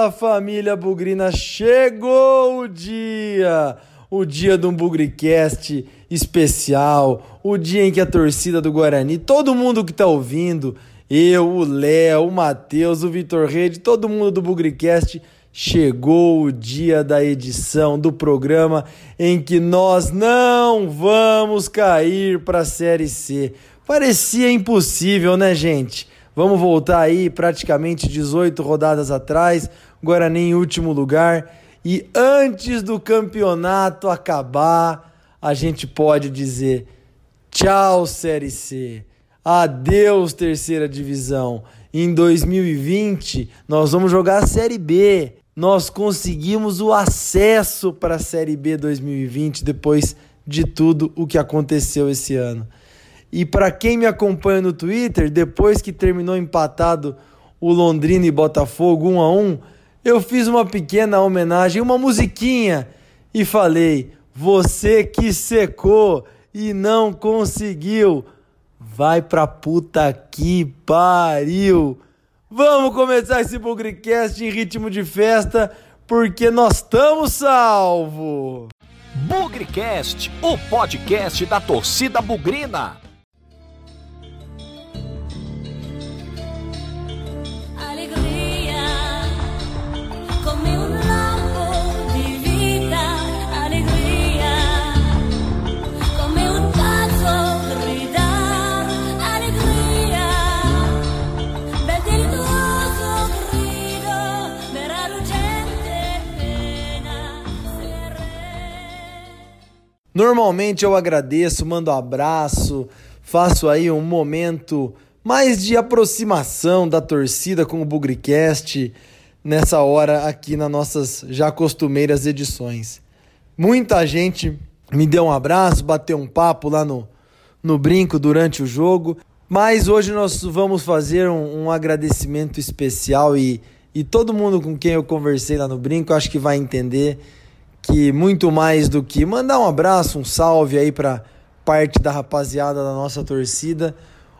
Fala família Bugrina, chegou o dia! O dia de um Bugricast especial, o dia em que a torcida do Guarani, todo mundo que tá ouvindo, eu, o Léo, o Matheus, o Vitor Rede, todo mundo do Bugricast, chegou o dia da edição do programa em que nós não vamos cair para a Série C. Parecia impossível, né, gente? Vamos voltar aí praticamente 18 rodadas atrás, Guarani em último lugar. E antes do campeonato acabar, a gente pode dizer tchau, Série C. Adeus, terceira divisão. Em 2020, nós vamos jogar a Série B. Nós conseguimos o acesso para a Série B 2020 depois de tudo o que aconteceu esse ano. E para quem me acompanha no Twitter, depois que terminou empatado o Londrina e Botafogo 1 a 1, eu fiz uma pequena homenagem, uma musiquinha e falei: "Você que secou e não conseguiu, vai pra puta que pariu". Vamos começar esse Bugrecast em ritmo de festa, porque nós estamos salvo. Bugrecast, o podcast da torcida bugrina. Normalmente eu agradeço, mando um abraço, faço aí um momento mais de aproximação da torcida com o Bugricast nessa hora aqui nas nossas já costumeiras edições. Muita gente me deu um abraço, bateu um papo lá no, no brinco durante o jogo, mas hoje nós vamos fazer um, um agradecimento especial e, e todo mundo com quem eu conversei lá no brinco acho que vai entender que muito mais do que mandar um abraço, um salve aí para parte da rapaziada da nossa torcida.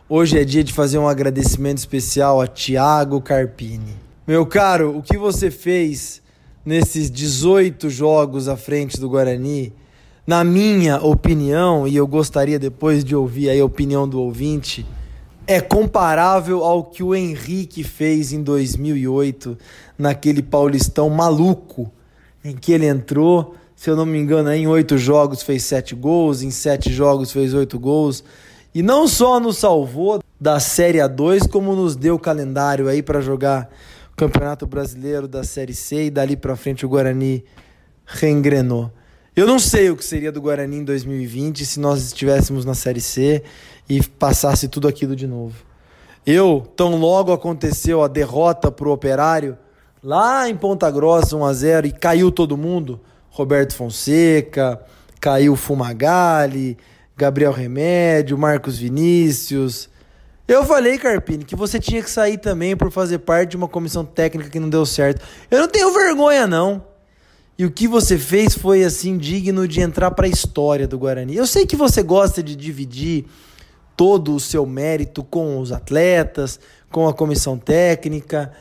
Hoje é dia de fazer um agradecimento especial a Thiago Carpini. Meu caro, o que você fez nesses 18 jogos à frente do Guarani, na minha opinião, e eu gostaria depois de ouvir a opinião do ouvinte, é comparável ao que o Henrique fez em 2008 naquele Paulistão maluco em que ele entrou. Se eu não me engano, em oito jogos fez sete gols, em sete jogos fez oito gols. E não só nos salvou da Série A2, como nos deu o calendário aí para jogar o Campeonato Brasileiro da Série C e dali para frente o Guarani reengrenou. Eu não sei o que seria do Guarani em 2020 se nós estivéssemos na Série C e passasse tudo aquilo de novo. Eu, tão logo aconteceu a derrota para o Operário, lá em Ponta Grossa 1 a 0 e caiu todo mundo, Roberto Fonseca, caiu Fumagalli, Gabriel Remédio, Marcos Vinícius. Eu falei, Carpini, que você tinha que sair também por fazer parte de uma comissão técnica que não deu certo. Eu não tenho vergonha não. E o que você fez foi assim digno de entrar para a história do Guarani. Eu sei que você gosta de dividir todo o seu mérito com os atletas, com a comissão técnica,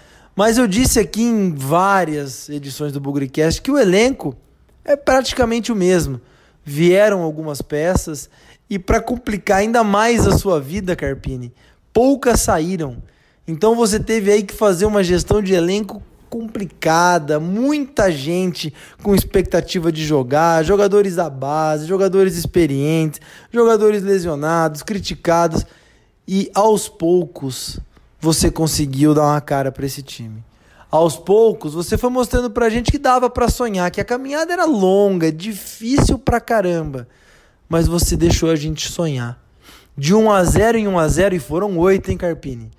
mas eu disse aqui em várias edições do Bugrecast que o elenco é praticamente o mesmo. Vieram algumas peças e para complicar ainda mais a sua vida, Carpini, poucas saíram. Então você teve aí que fazer uma gestão de elenco complicada, muita gente com expectativa de jogar, jogadores da base, jogadores experientes, jogadores lesionados, criticados e aos poucos você conseguiu dar uma cara para esse time. Aos poucos, você foi mostrando pra gente que dava para sonhar, que a caminhada era longa, difícil pra caramba, mas você deixou a gente sonhar. De 1 a 0 em 1 a 0 e foram 8, hein, Carpini?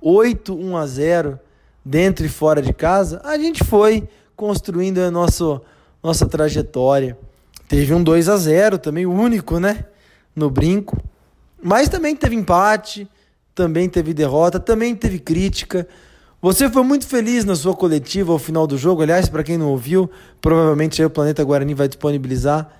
8 1 a 0 dentro e fora de casa, a gente foi construindo a nosso, nossa trajetória. Teve um 2 a 0 também, único, né? No brinco. Mas também teve empate, também teve derrota, também teve crítica. Você foi muito feliz na sua coletiva ao final do jogo, aliás, para quem não ouviu, provavelmente o Planeta Guarani vai disponibilizar,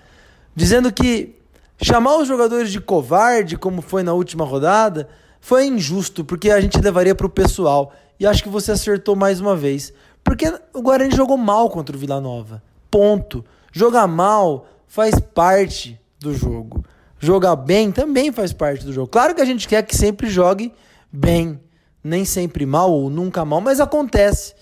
dizendo que chamar os jogadores de covarde, como foi na última rodada, foi injusto, porque a gente levaria para o pessoal. E acho que você acertou mais uma vez, Porque o Guarani jogou mal contra o Vila Nova. Ponto. Jogar mal faz parte do jogo. Jogar bem também faz parte do jogo. Claro que a gente quer que sempre jogue bem, nem sempre mal ou nunca mal, mas acontece.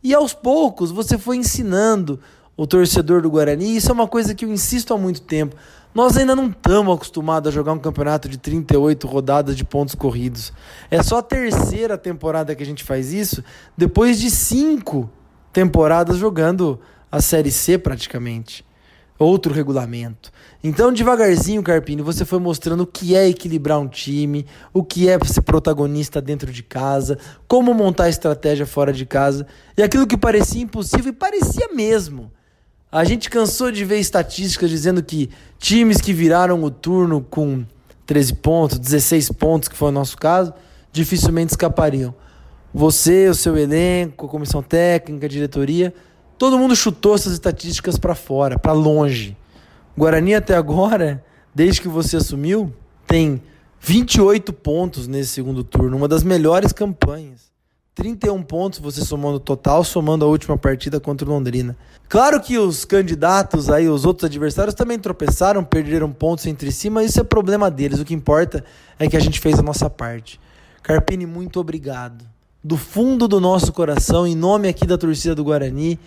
E aos poucos você foi ensinando o torcedor do Guarani, isso é uma coisa que eu insisto há muito tempo. Nós ainda não estamos acostumados a jogar um campeonato de 38 rodadas de pontos corridos. É só a terceira temporada que a gente faz isso, depois de cinco temporadas jogando a Série C praticamente outro regulamento. Então, devagarzinho, Carpini, você foi mostrando o que é equilibrar um time, o que é ser protagonista dentro de casa, como montar estratégia fora de casa, e aquilo que parecia impossível, e parecia mesmo. A gente cansou de ver estatísticas dizendo que times que viraram o turno com 13 pontos, 16 pontos, que foi o nosso caso, dificilmente escapariam. Você, o seu elenco, a comissão técnica, a diretoria, Todo mundo chutou essas estatísticas para fora, para longe. Guarani até agora, desde que você assumiu, tem 28 pontos nesse segundo turno, uma das melhores campanhas. 31 pontos você somou no total, somando a última partida contra o Londrina. Claro que os candidatos aí, os outros adversários também tropeçaram, perderam pontos entre si, mas isso é problema deles. O que importa é que a gente fez a nossa parte. Carpini, muito obrigado. Do fundo do nosso coração, em nome aqui da torcida do Guarani,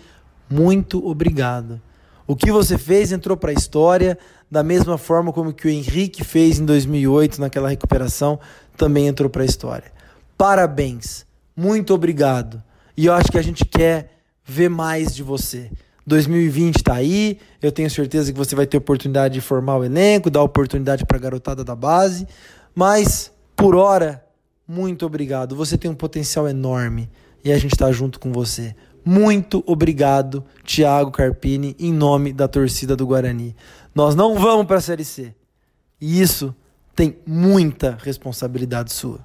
muito obrigado. O que você fez entrou para a história, da mesma forma como que o Henrique fez em 2008 naquela recuperação, também entrou para a história. Parabéns, muito obrigado. E eu acho que a gente quer ver mais de você. 2020 está aí, eu tenho certeza que você vai ter oportunidade de formar o elenco, dar oportunidade para a garotada da base, mas por hora, muito obrigado. Você tem um potencial enorme e a gente está junto com você. Muito obrigado, Thiago Carpini, em nome da torcida do Guarani. Nós não vamos para a Série C. E isso tem muita responsabilidade sua.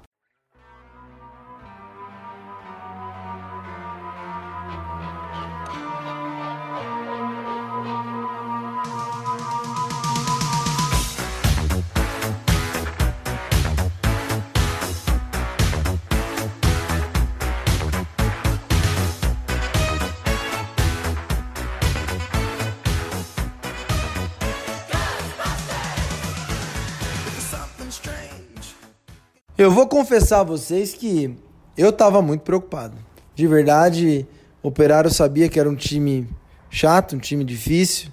Eu vou confessar a vocês que eu estava muito preocupado. De verdade, o Operário sabia que era um time chato, um time difícil,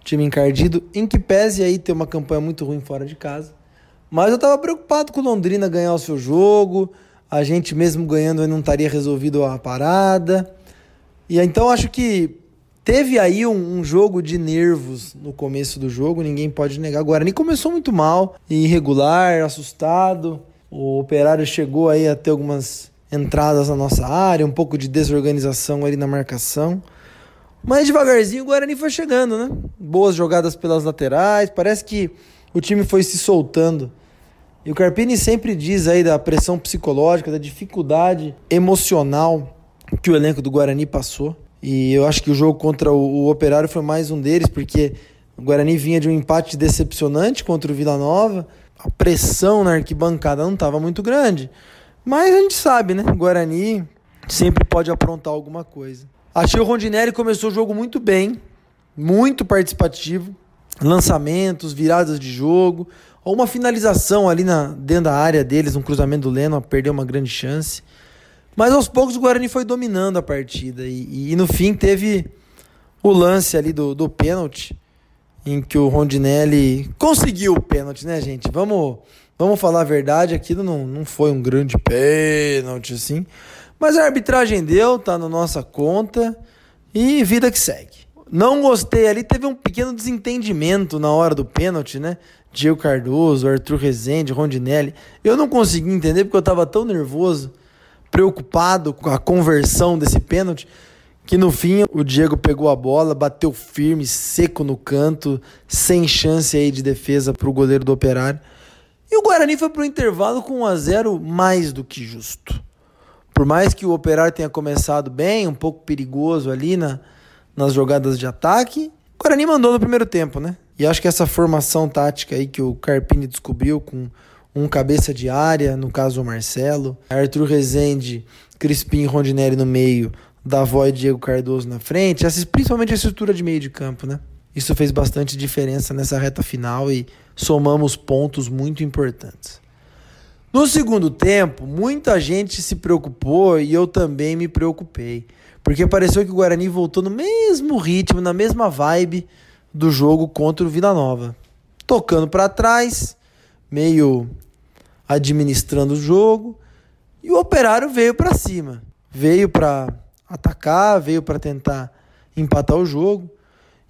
um time encardido, em que pese aí ter uma campanha muito ruim fora de casa. Mas eu estava preocupado com o Londrina ganhar o seu jogo, a gente mesmo ganhando não estaria resolvido a parada. E então acho que teve aí um, um, jogo de nervos no começo do jogo, ninguém pode negar. O Guarani começou muito mal, irregular, assustado. O Operário chegou aí a ter algumas entradas na nossa área, um pouco de desorganização ali na marcação. Mas devagarzinho o Guarani foi chegando, né? Boas jogadas pelas laterais, parece que o time foi se soltando. E o Carpini sempre diz aí da pressão psicológica, da dificuldade emocional que o elenco do Guarani passou. E eu acho que o jogo contra o, o Operário foi mais um deles, porque o Guarani vinha de um empate decepcionante contra o Vila Nova a pressão na arquibancada não estava muito grande. Mas a gente sabe, né? O Guarani sempre pode aprontar alguma coisa. Achei o Rondinelli começou o jogo muito bem, muito participativo, lançamentos, viradas de jogo, ou uma finalização ali na, dentro da área deles, um cruzamento do Leno, perdeu uma grande chance. Mas aos poucos o Guarani foi dominando a partida e, e, e no fim teve o lance ali do, do pênalti em que o Rondinelli conseguiu o pênalti, né, gente? Vamos, vamos falar a verdade, aquilo não, não foi um grande pênalti, assim. Mas a arbitragem deu, tá na nossa conta e vida que segue. Não gostei ali, teve um pequeno desentendimento na hora do pênalti, né? Diego Cardoso, Arthur Rezende, Rondinelli. Eu não consegui entender porque eu estava tão nervoso, preocupado com a conversão desse pênalti, que no fim o Diego pegou a bola, bateu firme, seco no canto, sem chance aí de defesa para o goleiro do Operário. E o Guarani foi para o intervalo com 1 a 0 mais do que justo. Por mais que o Operário tenha começado bem, um pouco perigoso ali na, nas jogadas de ataque, o Guarani mandou no primeiro tempo, né? E acho que essa formação tática aí que o Carpini descobriu com um cabeça de área, no caso o Marcelo, Arthur Rezende, Crispim e Rondinelli no meio, Davó e Diego Cardoso na frente, principalmente a estrutura de meio de campo, né? Isso fez bastante diferença nessa reta final e somamos pontos muito importantes. No segundo tempo, muita gente se preocupou e eu também me preocupei, porque pareceu que o Guarani voltou no mesmo ritmo, na mesma vibe do jogo contra o Vila Nova, tocando para trás, meio administrando o jogo, e o Operário veio para cima, veio para atacar, veio para tentar empatar o jogo.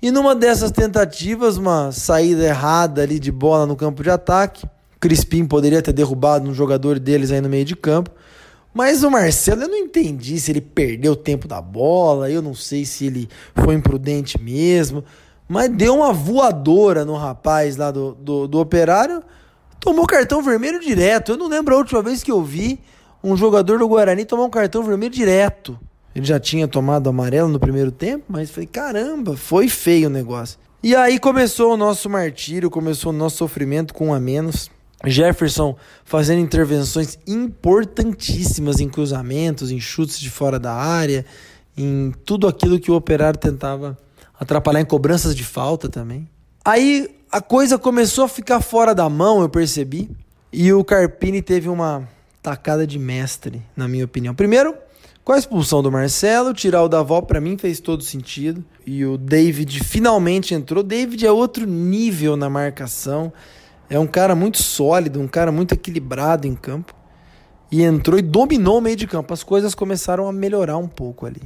E numa dessas tentativas, uma saída errada ali de bola no campo de ataque, Crispim poderia ter derrubado um jogador deles aí no meio de campo. Mas o Marcelo, eu não entendi se ele perdeu o tempo da bola, eu não sei se ele foi imprudente mesmo, mas deu uma voadora no rapaz lá do, do, do Operário, tomou cartão vermelho direto. Eu não lembro a última vez que eu vi um jogador do Guarani tomar um cartão vermelho direto. Ele já tinha tomado amarelo no primeiro tempo, mas falei, caramba, foi feio o negócio. E aí começou o nosso martírio, começou o nosso sofrimento com um a menos. Jefferson fazendo intervenções importantíssimas em cruzamentos, em chutes de fora da área, em tudo aquilo que o operário tentava atrapalhar em cobranças de falta também. Aí a coisa começou a ficar fora da mão, eu percebi, e o Carpini teve uma tacada de mestre, na minha opinião. Primeiro, com a expulsão do Marcelo, tirar o Davó para mim fez todo sentido. E o David finalmente entrou. David é outro nível na marcação. É um cara muito sólido, um cara muito equilibrado em campo. E entrou e dominou o meio de campo. As coisas começaram a melhorar um pouco ali.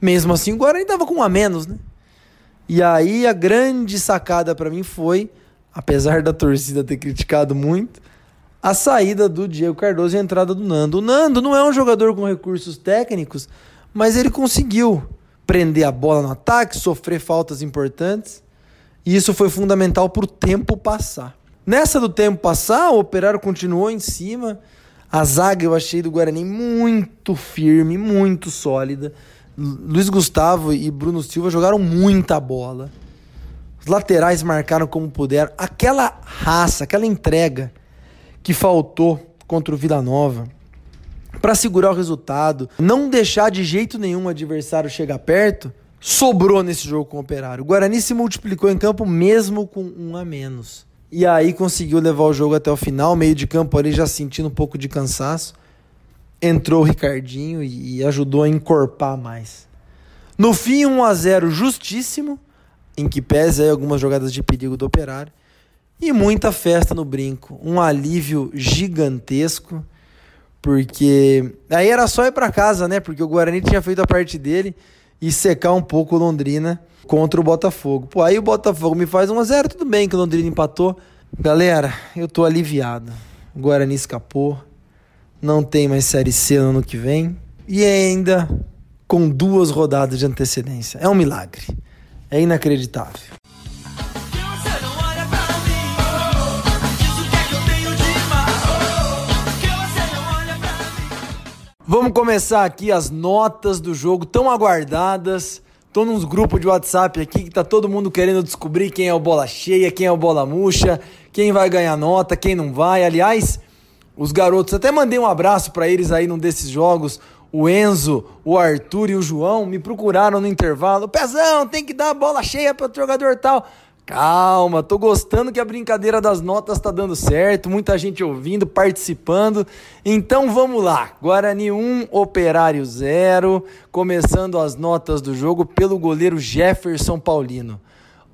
Mesmo assim, o Guarani estava com um a menos, né? E aí a grande sacada para mim foi, apesar da torcida ter criticado muito, a saída do Diego Cardoso e a entrada do Nando. O Nando não é um jogador com recursos técnicos, mas ele conseguiu prender a bola no ataque, sofrer faltas importantes. E isso foi fundamental para o tempo passar. Nessa do tempo passar, o Operário continuou em cima. A zaga eu achei do Guarani muito firme, muito sólida. Luiz Gustavo e Bruno Silva jogaram muita bola. Os laterais marcaram como puderam. Aquela raça, aquela entrega que faltou contra o Vila Nova para segurar o resultado, não deixar de jeito nenhum o adversário chegar perto, sobrou nesse jogo com o Operário. O Guarani se multiplicou em campo mesmo com um a menos. E aí conseguiu levar o jogo até o final, meio de campo ali já sentindo um pouco de cansaço. Entrou o Ricardinho e ajudou a encorpar mais. No fim, 1 a 0 justíssimo, em que pese algumas jogadas de perigo do Operário e muita festa no brinco. Um alívio gigantesco, porque aí era só ir para casa, né? Porque o Guarani tinha feito a parte dele e secar um pouco Londrina contra o Botafogo. Pô, aí o Botafogo me faz 1 a 0, tudo bem que o Londrina empatou. Galera, eu tô aliviado. O Guarani escapou. Não tem mais série C no ano que vem e ainda com duas rodadas de antecedência. É um milagre. É inacreditável. Vamos começar aqui as notas do jogo tão aguardadas. Tô nos grupos de WhatsApp aqui que tá todo mundo querendo descobrir quem é o bola cheia, quem é o bola murcha, quem vai ganhar nota, quem não vai. Aliás, os garotos, até mandei um abraço para eles aí num desses jogos. O Enzo, o Arthur e o João me procuraram no intervalo. Pezão, tem que dar bola cheia para o jogador tal. Calma, tô gostando que a brincadeira das notas tá dando certo, muita gente ouvindo, participando. Então vamos lá. Guarani 1, Operário 0, começando as notas do jogo pelo goleiro Jefferson Paulino.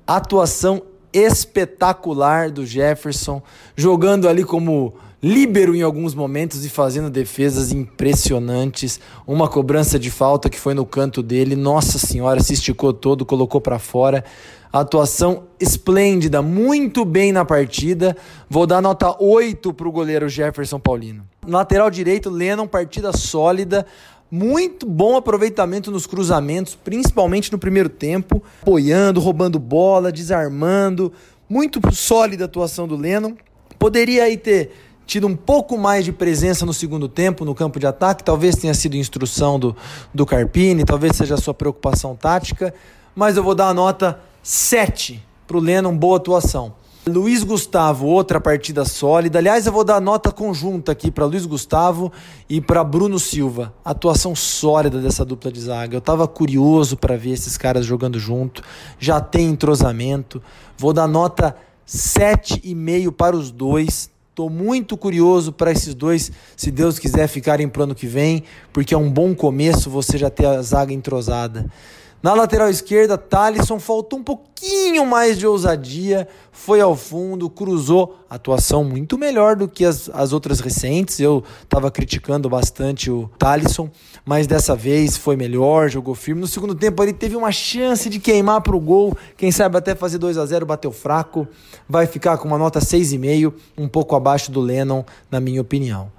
Atuação espetacular do Jefferson, jogando ali como líbero em alguns momentos e fazendo defesas impressionantes. Uma cobrança de falta que foi no canto dele, nossa senhora, se esticou todo, colocou para fora. Atuação esplêndida, muito bem na partida. Vou dar nota 8 para o goleiro Jefferson Paulino. Lateral direito, Lennon, partida sólida. Muito bom aproveitamento nos cruzamentos, principalmente no primeiro tempo, apoiando, roubando bola, desarmando. Muito sólida a atuação do Lennon. Poderia aí ter tido um pouco mais de presença no segundo tempo no campo de ataque, talvez tenha sido instrução do, do Carpini, talvez seja a sua preocupação tática, mas eu vou dar a nota 7 para o Lennon, boa atuação. Luiz Gustavo, outra partida sólida. Aliás, eu vou dar nota conjunta aqui para Luiz Gustavo e para Bruno Silva. Atuação sólida dessa dupla de zaga. Eu estava curioso para ver esses caras jogando junto. Já tem entrosamento. Vou dar nota 7,5 para os dois. Estou muito curioso para esses dois, se Deus quiser, ficarem para o ano que vem, porque é um bom começo você já ter a zaga entrosada. Na lateral esquerda, Thalisson faltou um pouquinho mais de ousadia, foi ao fundo, cruzou. Atuação muito melhor do que as, as outras recentes. Eu estava criticando bastante o Thalisson, mas dessa vez foi melhor, jogou firme. No segundo tempo, ele teve uma chance de queimar para o gol. Quem sabe até fazer 2 a 0 bateu fraco. Vai ficar com uma nota 6,5, um pouco abaixo do Lennon, na minha opinião.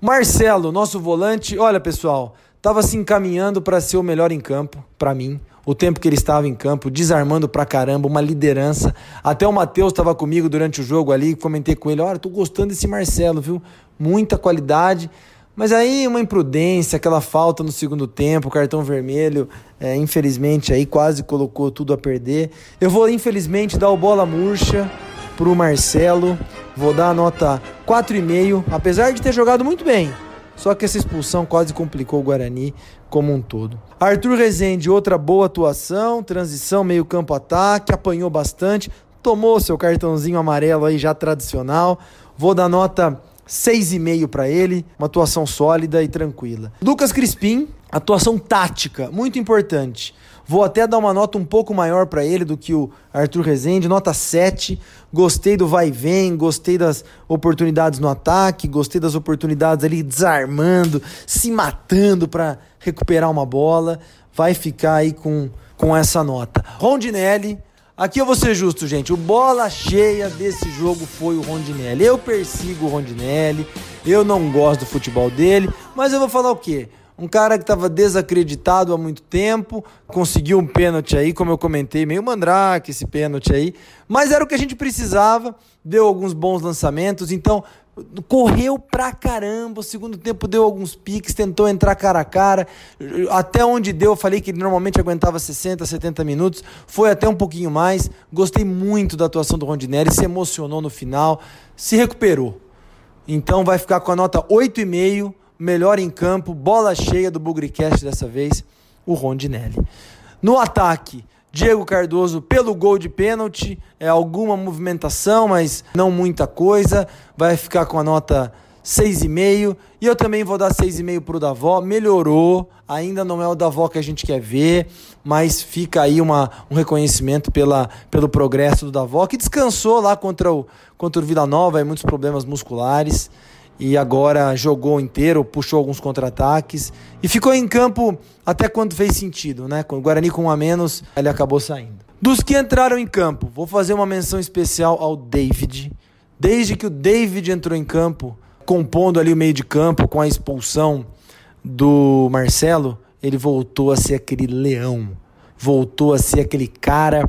Marcelo, nosso volante, olha pessoal estava se encaminhando para ser o melhor em campo, para mim. O tempo que ele estava em campo, desarmando pra caramba, uma liderança. Até o Matheus estava comigo durante o jogo ali, comentei com ele: olha, tô gostando desse Marcelo, viu? Muita qualidade. Mas aí uma imprudência, aquela falta no segundo tempo, cartão vermelho, é, infelizmente aí quase colocou tudo a perder. Eu vou infelizmente dar o bola murcha pro Marcelo, vou dar a nota 4,5, apesar de ter jogado muito bem. Só que essa expulsão quase complicou o Guarani como um todo. Arthur Rezende, outra boa atuação, transição meio-campo ataque, apanhou bastante, tomou seu cartãozinho amarelo aí já tradicional. Vou dar nota 6,5 para ele, uma atuação sólida e tranquila. Lucas Crispim, atuação tática, muito importante. Vou até dar uma nota um pouco maior para ele do que o Arthur Rezende, nota 7. Gostei do vai e vem, gostei das oportunidades no ataque, gostei das oportunidades ali desarmando, se matando para recuperar uma bola. Vai ficar aí com, com essa nota. Rondinelli, Aqui eu vou ser justo, gente. O bola cheia desse jogo foi o Rondinelli. Eu persigo o Rondinelli, eu não gosto do futebol dele, mas eu vou falar o quê? Um cara que estava desacreditado há muito tempo, conseguiu um pênalti aí, como eu comentei, meio mandrake esse pênalti aí, mas era o que a gente precisava, deu alguns bons lançamentos, então correu pra caramba, o segundo tempo deu alguns piques, tentou entrar cara a cara, até onde deu, eu falei que ele normalmente aguentava 60, 70 minutos, foi até um pouquinho mais, gostei muito da atuação do Rondinelli, se emocionou no final, se recuperou. Então vai ficar com a nota 8,5, melhor em campo, bola cheia do Bugricast dessa vez, o Rondinelli. No ataque, Diego Cardoso pelo gol de pênalti, é alguma movimentação, mas não muita coisa, vai ficar com a nota 6,5. E eu também vou dar 6,5 para o Davó. Melhorou, ainda não é o Davó que a gente quer ver, mas fica aí uma, um reconhecimento pela, pelo progresso do Davó, que descansou lá contra o, contra o Vila Nova, e muitos problemas musculares e agora jogou inteiro, puxou alguns contra-ataques e ficou em campo até quando fez sentido, né? Com o Guarani com um a menos, ele acabou saindo. Dos que entraram em campo, vou fazer uma menção especial ao David. Desde que o David entrou em campo, compondo ali o meio de campo com a expulsão do Marcelo, ele voltou a ser aquele leão, voltou a ser aquele cara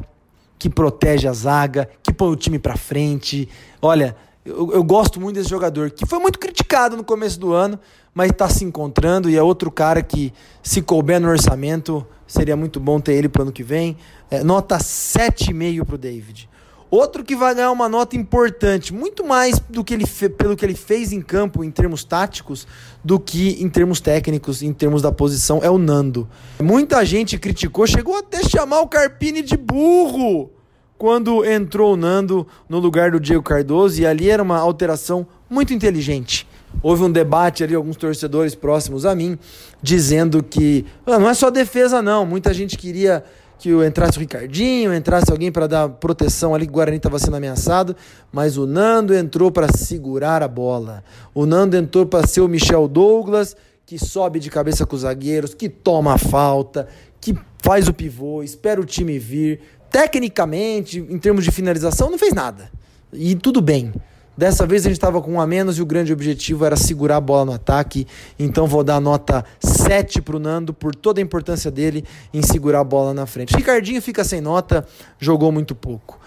que protege a zaga, que põe o time para frente. Olha, eu, eu, gosto muito desse jogador, que foi muito criticado no começo do ano, mas está se encontrando e é outro cara que, se couber no orçamento, seria muito bom ter ele para o ano que vem. É, nota 7,5 para o David. Outro que vai ganhar uma nota importante, muito mais do que ele pelo que ele fez em campo em termos táticos, do que em termos técnicos, em termos da posição, é o Nando. Muita gente criticou, chegou até chamar o Carpini de burro quando entrou o Nando no lugar do Diego Cardoso, e ali era uma alteração muito inteligente. Houve um debate ali, alguns torcedores próximos a mim, dizendo que ah, não é só defesa, não. Muita gente queria que entrasse o Ricardinho, entrasse alguém para dar proteção ali, que o Guarani estava sendo ameaçado, mas o Nando entrou para segurar a bola. O Nando entrou para ser o Michel Douglas, que sobe de cabeça com os zagueiros, que toma a falta, que faz o pivô, espera o time vir, tecnicamente, em termos de finalização, não fez nada. E tudo bem. Dessa vez a gente estava com um a menos e o grande objetivo era segurar a bola no ataque. Então vou dar nota 7 para o Nando por toda a importância dele em segurar a bola na frente. Ricardinho fica sem nota, jogou muito pouco.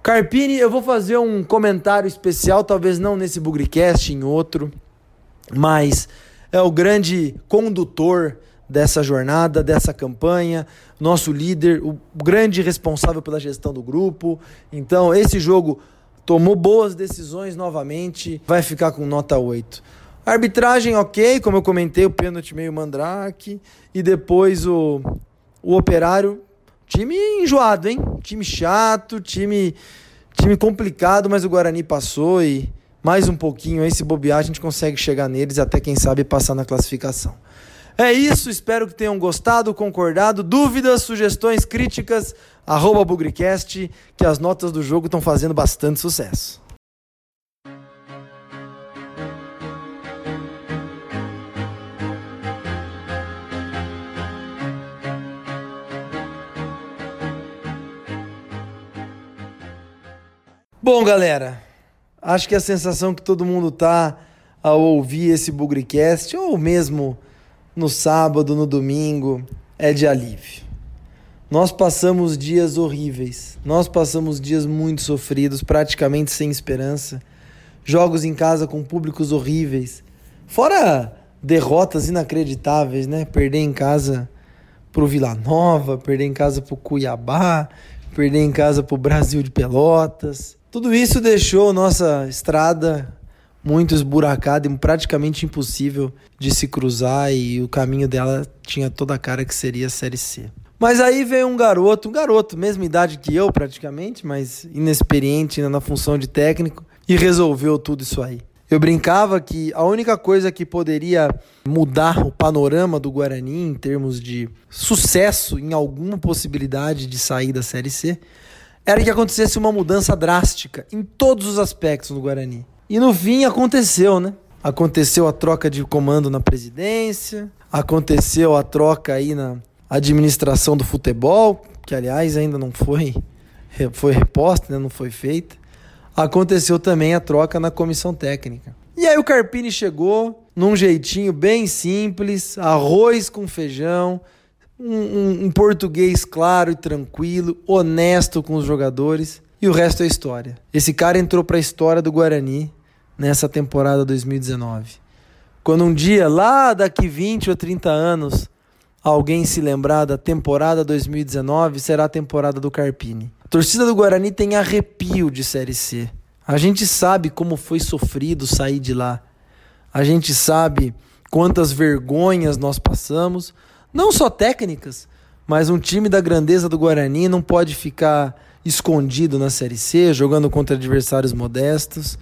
Carpini, eu vou fazer um comentário especial, talvez não nesse Bugricast, em outro, mas é o grande condutor dessa jornada, dessa campanha, nosso líder, o grande responsável pela gestão do grupo. Então, esse jogo tomou boas decisões novamente, vai ficar com nota 8. Arbitragem ok, como eu comentei, o pênalti meio mandrake. E depois o, o operário. Time enjoado, hein? Time chato, time, time complicado, mas o Guarani passou e mais um pouquinho aí, se bobear, a gente consegue chegar neles até quem sabe passar na classificação. É isso, espero que tenham gostado, concordado. Dúvidas, sugestões, críticas, arroba Bugricast, que as notas do jogo estão fazendo bastante sucesso. Bom, galera, acho que a sensação que todo mundo tá ao ouvir esse Bugricast, ou mesmo no sábado, no domingo, é de alívio. Nós passamos dias horríveis, nós passamos dias muito sofridos, praticamente sem esperança, jogos em casa com públicos horríveis, fora derrotas inacreditáveis, né? Perder em casa pro Vila Nova, perder em casa pro Cuiabá, perder em casa pro Brasil de Pelotas, tudo isso deixou nossa estrada muito esburacada e praticamente impossível de se cruzar e o caminho dela tinha toda a cara que seria a Série C. Mas aí veio um garoto, um garoto, mesma idade que eu praticamente, mas inexperiente na função de técnico, e resolveu tudo isso aí. Eu brincava que a única coisa que poderia mudar o panorama do Guarani em termos de sucesso em alguma possibilidade de sair da Série C era que acontecesse uma mudança drástica em todos os aspectos no Guarani. E no fim aconteceu, né? Aconteceu a troca de comando na presidência, aconteceu a troca aí na administração do futebol, que aliás ainda não foi foi reposta, né? não foi feita. Aconteceu também a troca na comissão técnica. E aí o Carpini chegou num jeitinho bem simples, arroz com feijão, um, um, um português claro e tranquilo, honesto com os jogadores. E o resto é história. Esse cara entrou para a história do Guarani nessa temporada 2019. Quando um dia, lá daqui 20 ou 30 anos, alguém se lembrar da temporada 2019, será a temporada do Carpini. A torcida do Guarani tem arrepio de Série C. A gente sabe como foi sofrido sair de lá. A gente sabe quantas vergonhas nós passamos, não só técnicas, mas um time da grandeza do Guarani não pode ficar escondido na Série C, jogando contra adversários modestos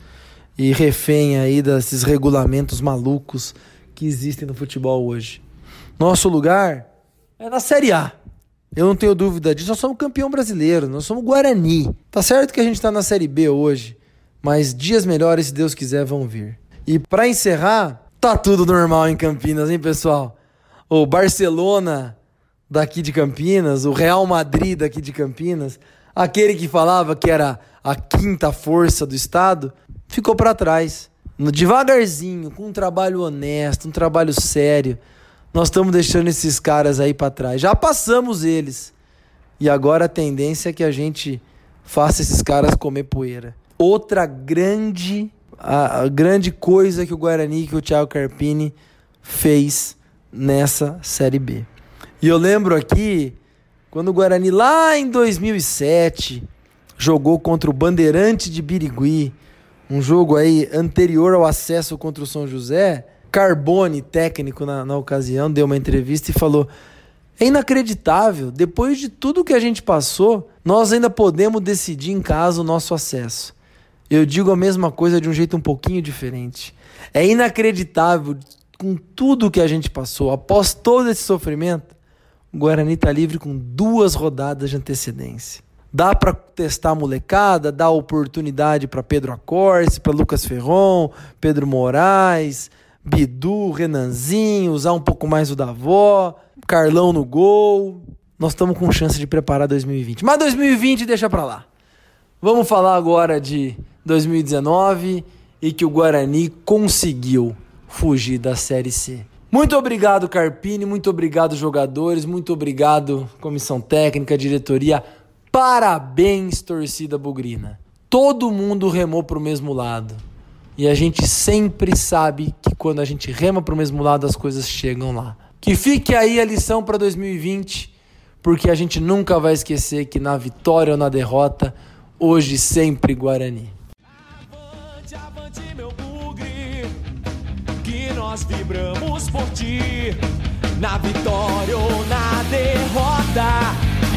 e refém aí desses regulamentos malucos que existem no futebol hoje. Nosso lugar é na Série A. Eu não tenho dúvida disso. Nós somos campeão brasileiro, nós somos Guarani. Tá certo que a gente está na Série B hoje, mas dias melhores, se Deus quiser, vão vir. E para encerrar, tá tudo normal em Campinas, hein, pessoal? o Barcelona daqui de Campinas, o Real Madrid daqui de Campinas, aquele que falava que era a quinta força do estado, ficou para trás. Devagarzinho, com um trabalho honesto, um trabalho sério, nós estamos deixando esses caras aí para trás. Já passamos eles. E agora a tendência é que a gente faça esses caras comer poeira. Outra grande a, a grande coisa que o Guarani, que o Thiago Carpini fez nessa Série B. E eu lembro aqui, quando o Guarani lá em 2007 jogou contra o Bandeirante de Birigui, um jogo aí anterior ao acesso contra o São José, Carbone, técnico na, na ocasião, deu uma entrevista e falou: é inacreditável, depois de tudo que a gente passou, nós ainda podemos decidir em casa o nosso acesso. Eu digo a mesma coisa de um jeito um pouquinho diferente. É inacreditável com tudo que a gente passou, após todo esse sofrimento, o Guarani está livre com duas rodadas de antecedência. Dá para testar a molecada, dá oportunidade para Pedro Acorce, para Lucas Ferron, Pedro Moraes, Bidu, Renanzinho, usar um pouco mais o da avó, Carlão no gol. Nós estamos com chance de preparar 2020. Mas 2020 deixa para lá. Vamos falar agora de 2019 e que o Guarani conseguiu fugir da Série C. Muito obrigado, Carpini, muito obrigado, jogadores, muito obrigado, comissão técnica, diretoria. Parabéns, torcida bugrina. Todo mundo remou para o mesmo lado. E a gente sempre sabe que quando a gente rema para o mesmo lado, as coisas chegam lá. Que fique aí a lição para 2020, porque a gente nunca vai esquecer que na vitória ou na derrota, hoje sempre Guarani. Avante, avante, meu bugre, que nós vibramos por ti, na vitória ou na derrota